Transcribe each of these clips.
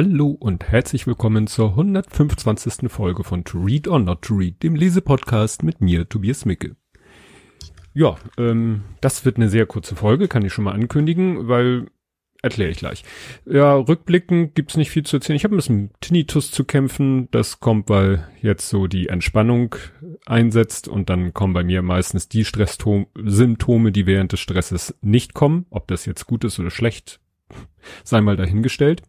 Hallo und herzlich willkommen zur 125. Folge von To Read or Not to Read, dem Lesepodcast mit mir, Tobias Micke. Ja, ähm, das wird eine sehr kurze Folge, kann ich schon mal ankündigen, weil erkläre ich gleich. Ja, rückblickend gibt's nicht viel zu erzählen. Ich habe ein bisschen Tinnitus zu kämpfen. Das kommt, weil jetzt so die Entspannung einsetzt und dann kommen bei mir meistens die Stresssymptome, die während des Stresses nicht kommen. Ob das jetzt gut ist oder schlecht, sei mal dahingestellt.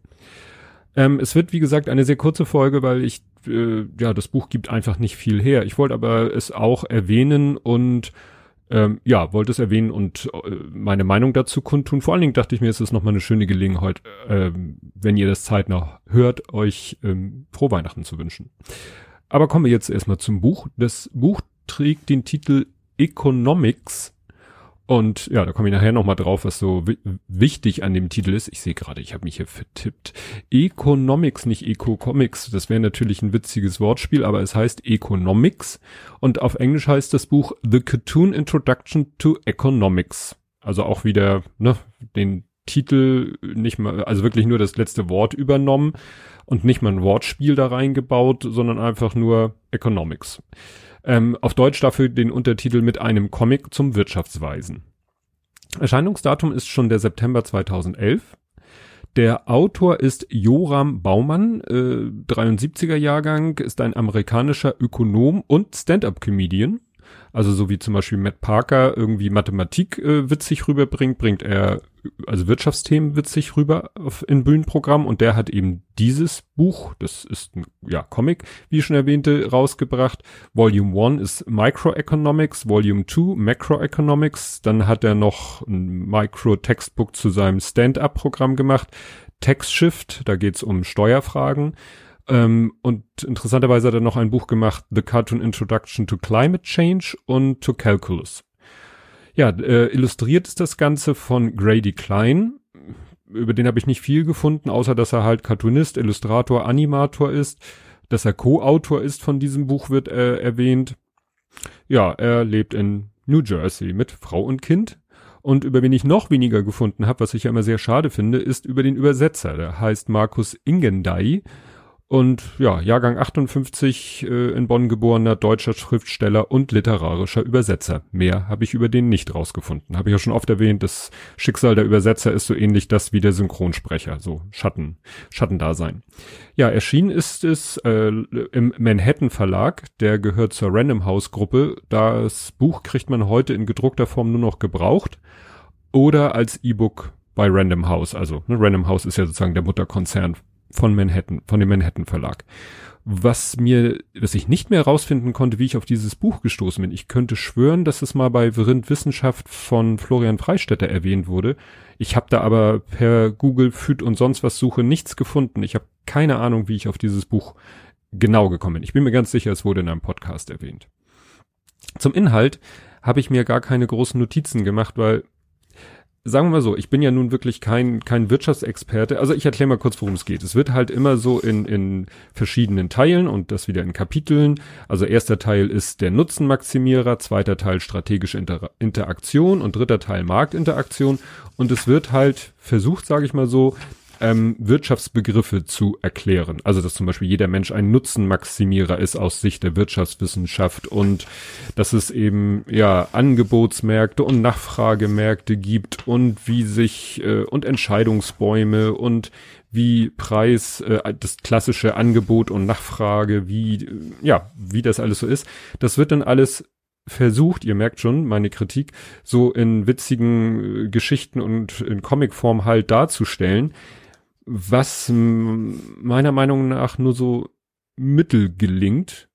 Ähm, es wird, wie gesagt, eine sehr kurze Folge, weil ich, äh, ja, das Buch gibt einfach nicht viel her. Ich wollte aber es auch erwähnen und ähm, ja, wollte es erwähnen und äh, meine Meinung dazu kundtun. Vor allen Dingen dachte ich mir, es ist nochmal eine schöne Gelegenheit, äh, wenn ihr das zeitnah hört, euch ähm, frohe Weihnachten zu wünschen. Aber kommen wir jetzt erstmal zum Buch. Das Buch trägt den Titel Economics und ja, da komme ich nachher nochmal drauf, was so wichtig an dem Titel ist. Ich sehe gerade, ich habe mich hier vertippt. Economics, nicht Eco-Comics. Das wäre natürlich ein witziges Wortspiel, aber es heißt Economics. Und auf Englisch heißt das Buch The Cartoon Introduction to Economics. Also auch wieder ne, den Titel nicht mal, also wirklich nur das letzte Wort übernommen und nicht mal ein Wortspiel da reingebaut, sondern einfach nur Economics. Ähm, auf Deutsch dafür den Untertitel mit einem Comic zum Wirtschaftsweisen. Erscheinungsdatum ist schon der September 2011. Der Autor ist Joram Baumann, äh, 73er Jahrgang, ist ein amerikanischer Ökonom und Stand-up-Comedian. Also so wie zum Beispiel Matt Parker irgendwie Mathematik äh, witzig rüberbringt, bringt er also Wirtschaftsthemen witzig rüber auf, in Bühnenprogramm und der hat eben dieses Buch, das ist ein ja, Comic, wie ich schon erwähnte, rausgebracht. Volume 1 ist Microeconomics, Volume 2 Macroeconomics, dann hat er noch ein Micro-Textbook zu seinem Stand-up-Programm gemacht, TextShift, da geht's um Steuerfragen. Ähm, und interessanterweise hat er noch ein Buch gemacht, The Cartoon Introduction to Climate Change und to Calculus. Ja, äh, illustriert ist das Ganze von Grady Klein. Über den habe ich nicht viel gefunden, außer dass er halt Cartoonist, Illustrator, Animator ist. Dass er Co-Autor ist von diesem Buch wird äh, erwähnt. Ja, er lebt in New Jersey mit Frau und Kind. Und über wen ich noch weniger gefunden habe, was ich ja immer sehr schade finde, ist über den Übersetzer. Der heißt Markus Ingendey. Und ja, Jahrgang 58 äh, in Bonn geborener deutscher Schriftsteller und literarischer Übersetzer. Mehr habe ich über den nicht rausgefunden. Habe ich ja schon oft erwähnt, das Schicksal der Übersetzer ist so ähnlich das wie der Synchronsprecher, so Schatten, Schattendasein. Ja, erschienen ist es äh, im Manhattan Verlag, der gehört zur Random House Gruppe. Das Buch kriegt man heute in gedruckter Form nur noch gebraucht oder als E-Book bei Random House. Also ne, Random House ist ja sozusagen der Mutterkonzern von Manhattan, von dem Manhattan Verlag. Was mir, was ich nicht mehr rausfinden konnte, wie ich auf dieses Buch gestoßen bin. Ich könnte schwören, dass es mal bei Vrind Wissenschaft von Florian Freistetter erwähnt wurde. Ich habe da aber per Google Füt und sonst was Suche nichts gefunden. Ich habe keine Ahnung, wie ich auf dieses Buch genau gekommen bin. Ich bin mir ganz sicher, es wurde in einem Podcast erwähnt. Zum Inhalt habe ich mir gar keine großen Notizen gemacht, weil sagen wir mal so, ich bin ja nun wirklich kein, kein Wirtschaftsexperte. Also ich erkläre mal kurz, worum es geht. Es wird halt immer so in, in verschiedenen Teilen und das wieder in Kapiteln. Also erster Teil ist der Nutzenmaximierer, zweiter Teil strategische Inter Interaktion und dritter Teil Marktinteraktion. Und es wird halt versucht, sage ich mal so, ähm, Wirtschaftsbegriffe zu erklären. Also dass zum Beispiel jeder Mensch ein Nutzenmaximierer ist aus Sicht der Wirtschaftswissenschaft und dass es eben ja Angebotsmärkte und Nachfragemärkte gibt und wie sich äh, und Entscheidungsbäume und wie Preis, äh, das klassische Angebot und Nachfrage, wie, äh, ja, wie das alles so ist. Das wird dann alles versucht, ihr merkt schon, meine Kritik, so in witzigen äh, Geschichten und in Comicform halt darzustellen was meiner Meinung nach nur so mittel gelingt.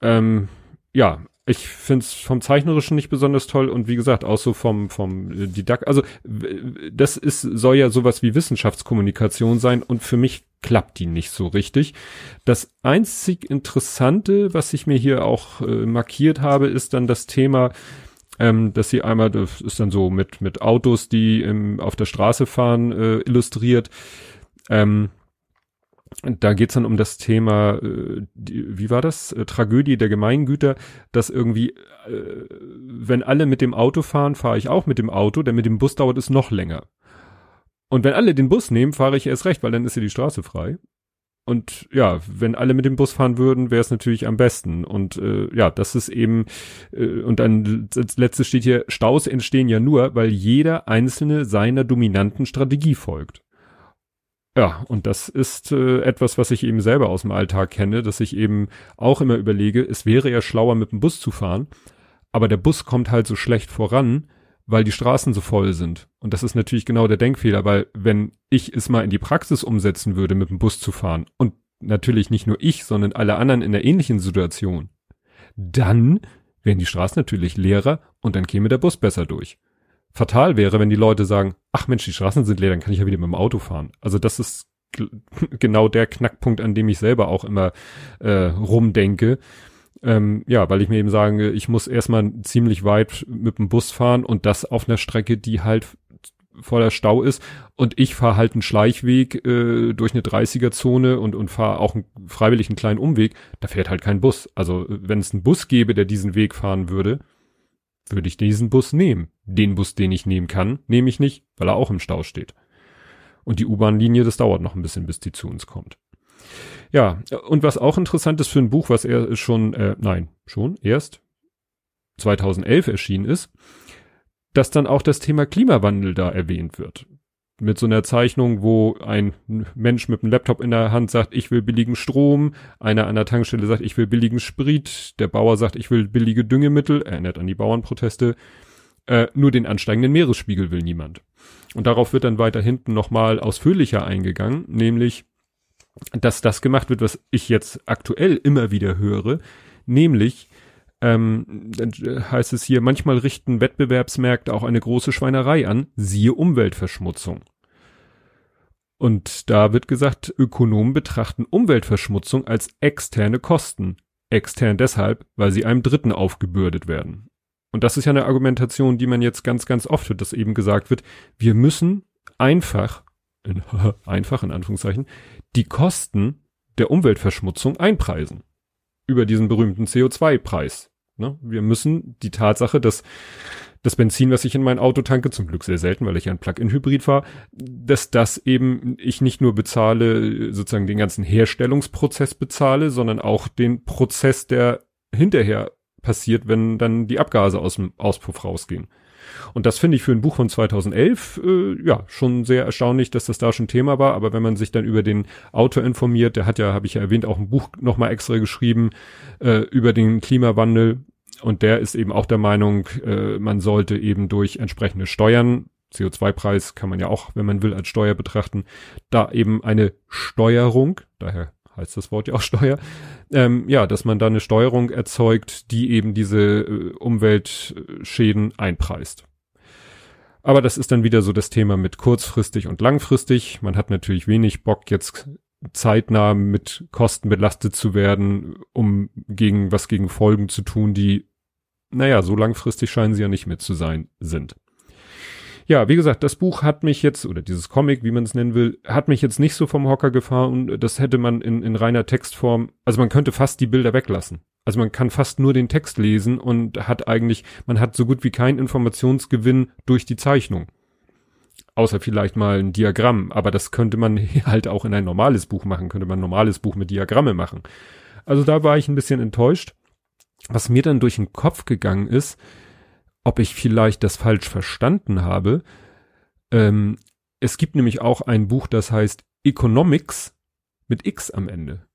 Ähm, ja, ich find's vom Zeichnerischen nicht besonders toll und wie gesagt, auch so vom, vom Didakt, also das ist, soll ja sowas wie Wissenschaftskommunikation sein und für mich klappt die nicht so richtig. Das einzig Interessante, was ich mir hier auch äh, markiert habe, ist dann das Thema, ähm, dass sie einmal, das ist dann so mit, mit Autos, die im, auf der Straße fahren, äh, illustriert. Ähm, da geht's dann um das Thema, äh, die, wie war das? Äh, Tragödie der Gemeingüter, dass irgendwie, äh, wenn alle mit dem Auto fahren, fahre ich auch mit dem Auto, denn mit dem Bus dauert es noch länger. Und wenn alle den Bus nehmen, fahre ich erst recht, weil dann ist ja die Straße frei. Und ja, wenn alle mit dem Bus fahren würden, wäre es natürlich am besten. Und äh, ja, das ist eben, äh, und dann als letztes steht hier, Staus entstehen ja nur, weil jeder einzelne seiner dominanten Strategie folgt. Ja, und das ist äh, etwas, was ich eben selber aus dem Alltag kenne, dass ich eben auch immer überlege, es wäre ja schlauer, mit dem Bus zu fahren, aber der Bus kommt halt so schlecht voran, weil die Straßen so voll sind. Und das ist natürlich genau der Denkfehler, weil wenn ich es mal in die Praxis umsetzen würde, mit dem Bus zu fahren und natürlich nicht nur ich, sondern alle anderen in der ähnlichen Situation, dann wären die Straßen natürlich leerer und dann käme der Bus besser durch. Fatal wäre, wenn die Leute sagen, ach Mensch, die Straßen sind leer, dann kann ich ja wieder mit dem Auto fahren. Also das ist genau der Knackpunkt, an dem ich selber auch immer äh, rumdenke. Ähm, ja, weil ich mir eben sage, ich muss erstmal ziemlich weit mit dem Bus fahren und das auf einer Strecke, die halt voller Stau ist und ich fahre halt einen Schleichweg äh, durch eine 30er-Zone und, und fahre auch einen, freiwillig einen kleinen Umweg, da fährt halt kein Bus. Also wenn es einen Bus gäbe, der diesen Weg fahren würde, würde ich diesen Bus nehmen. Den Bus, den ich nehmen kann, nehme ich nicht, weil er auch im Stau steht. Und die U-Bahn-Linie, das dauert noch ein bisschen, bis die zu uns kommt. Ja, und was auch interessant ist für ein Buch, was er schon, äh, nein, schon erst 2011 erschienen ist, dass dann auch das Thema Klimawandel da erwähnt wird. Mit so einer Zeichnung, wo ein Mensch mit einem Laptop in der Hand sagt, ich will billigen Strom, einer an der Tankstelle sagt, ich will billigen Sprit, der Bauer sagt, ich will billige Düngemittel, erinnert an die Bauernproteste, äh, nur den ansteigenden Meeresspiegel will niemand. Und darauf wird dann weiter hinten nochmal ausführlicher eingegangen, nämlich dass das gemacht wird, was ich jetzt aktuell immer wieder höre, nämlich ähm, dann heißt es hier, manchmal richten Wettbewerbsmärkte auch eine große Schweinerei an, siehe Umweltverschmutzung. Und da wird gesagt, Ökonomen betrachten Umweltverschmutzung als externe Kosten. Extern deshalb, weil sie einem Dritten aufgebürdet werden. Und das ist ja eine Argumentation, die man jetzt ganz, ganz oft hört, dass eben gesagt wird, wir müssen einfach, in, einfach in Anführungszeichen, die Kosten der Umweltverschmutzung einpreisen. Über diesen berühmten CO2-Preis. Ne? Wir müssen die Tatsache, dass das Benzin, was ich in mein Auto tanke, zum Glück sehr selten, weil ich ein Plug-in-Hybrid fahre, dass das eben ich nicht nur bezahle, sozusagen den ganzen Herstellungsprozess bezahle, sondern auch den Prozess, der hinterher passiert, wenn dann die Abgase aus dem Auspuff rausgehen. Und das finde ich für ein Buch von 2011 äh, ja schon sehr erstaunlich, dass das da schon Thema war. Aber wenn man sich dann über den Autor informiert, der hat ja, habe ich ja erwähnt, auch ein Buch nochmal extra geschrieben äh, über den Klimawandel. Und der ist eben auch der Meinung, äh, man sollte eben durch entsprechende Steuern CO2-Preis kann man ja auch, wenn man will, als Steuer betrachten, da eben eine Steuerung, daher heißt das Wort ja auch Steuer, ähm, ja, dass man da eine Steuerung erzeugt, die eben diese äh, Umweltschäden einpreist. Aber das ist dann wieder so das Thema mit kurzfristig und langfristig. Man hat natürlich wenig Bock, jetzt zeitnah mit Kosten belastet zu werden, um gegen was gegen Folgen zu tun, die, naja, so langfristig scheinen sie ja nicht mehr zu sein sind. Ja, wie gesagt, das Buch hat mich jetzt, oder dieses Comic, wie man es nennen will, hat mich jetzt nicht so vom Hocker gefahren das hätte man in, in reiner Textform, also man könnte fast die Bilder weglassen. Also man kann fast nur den Text lesen und hat eigentlich, man hat so gut wie keinen Informationsgewinn durch die Zeichnung. Außer vielleicht mal ein Diagramm, aber das könnte man halt auch in ein normales Buch machen, könnte man ein normales Buch mit Diagramme machen. Also da war ich ein bisschen enttäuscht. Was mir dann durch den Kopf gegangen ist, ob ich vielleicht das falsch verstanden habe. Ähm, es gibt nämlich auch ein Buch, das heißt Economics mit X am Ende.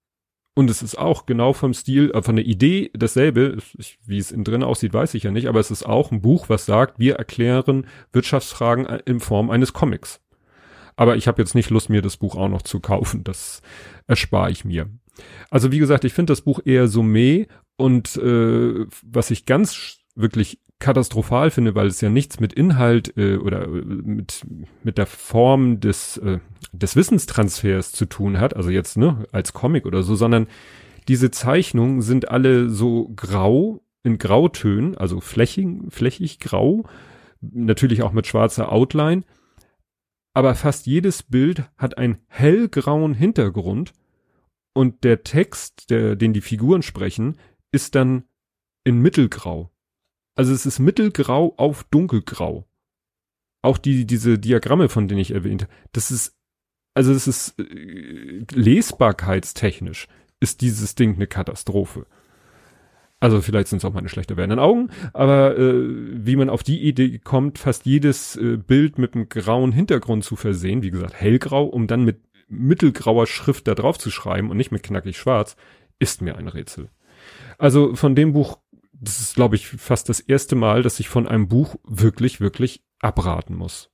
Und es ist auch genau vom Stil, äh, von der Idee dasselbe. Ich, wie es innen drin aussieht, weiß ich ja nicht, aber es ist auch ein Buch, was sagt, wir erklären Wirtschaftsfragen äh, in Form eines Comics. Aber ich habe jetzt nicht Lust, mir das Buch auch noch zu kaufen. Das erspare ich mir. Also wie gesagt, ich finde das Buch eher so meh und äh, was ich ganz wirklich katastrophal finde, weil es ja nichts mit Inhalt äh, oder äh, mit mit der Form des äh, des Wissenstransfers zu tun hat, also jetzt ne als Comic oder so, sondern diese Zeichnungen sind alle so grau in Grautönen, also flächig flächig grau, natürlich auch mit schwarzer Outline, aber fast jedes Bild hat einen hellgrauen Hintergrund und der Text, der den die Figuren sprechen, ist dann in mittelgrau. Also es ist mittelgrau auf dunkelgrau. auch die, diese Diagramme, von denen ich erwähnte, das ist, also es ist äh, lesbarkeitstechnisch ist dieses Ding eine Katastrophe. Also vielleicht sind es auch meine schlechter werdenden Augen, aber äh, wie man auf die Idee kommt, fast jedes äh, Bild mit einem grauen Hintergrund zu versehen, wie gesagt hellgrau, um dann mit mittelgrauer Schrift da drauf zu schreiben und nicht mit knackig schwarz, ist mir ein Rätsel. Also von dem Buch, das ist glaube ich fast das erste Mal, dass ich von einem Buch wirklich, wirklich abraten muss.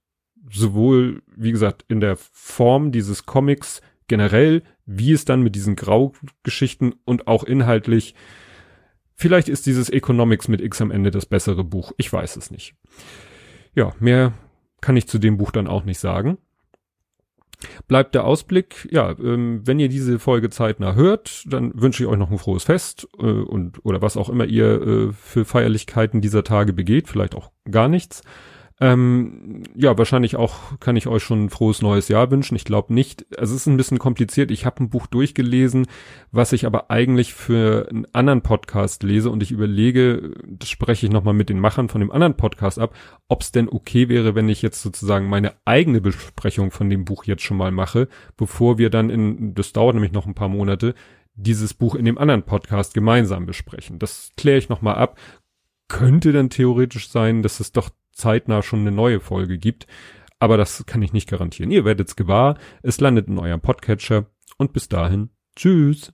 Sowohl, wie gesagt, in der Form dieses Comics generell, wie es dann mit diesen Graugeschichten und auch inhaltlich Vielleicht ist dieses Economics mit X am Ende das bessere Buch. Ich weiß es nicht. Ja, mehr kann ich zu dem Buch dann auch nicht sagen. Bleibt der Ausblick, ja, ähm, wenn ihr diese Folge zeitnah hört, dann wünsche ich euch noch ein frohes Fest äh, und oder was auch immer ihr äh, für Feierlichkeiten dieser Tage begeht, vielleicht auch gar nichts. Ähm, ja, wahrscheinlich auch kann ich euch schon ein frohes neues Jahr wünschen. Ich glaube nicht. Also es ist ein bisschen kompliziert. Ich habe ein Buch durchgelesen, was ich aber eigentlich für einen anderen Podcast lese und ich überlege, das spreche ich nochmal mit den Machern von dem anderen Podcast ab, ob es denn okay wäre, wenn ich jetzt sozusagen meine eigene Besprechung von dem Buch jetzt schon mal mache, bevor wir dann in, das dauert nämlich noch ein paar Monate, dieses Buch in dem anderen Podcast gemeinsam besprechen. Das kläre ich nochmal ab. Könnte dann theoretisch sein, dass es doch zeitnah schon eine neue Folge gibt. Aber das kann ich nicht garantieren. Ihr werdet's gewahr. Es landet in eurem Podcatcher. Und bis dahin. Tschüss.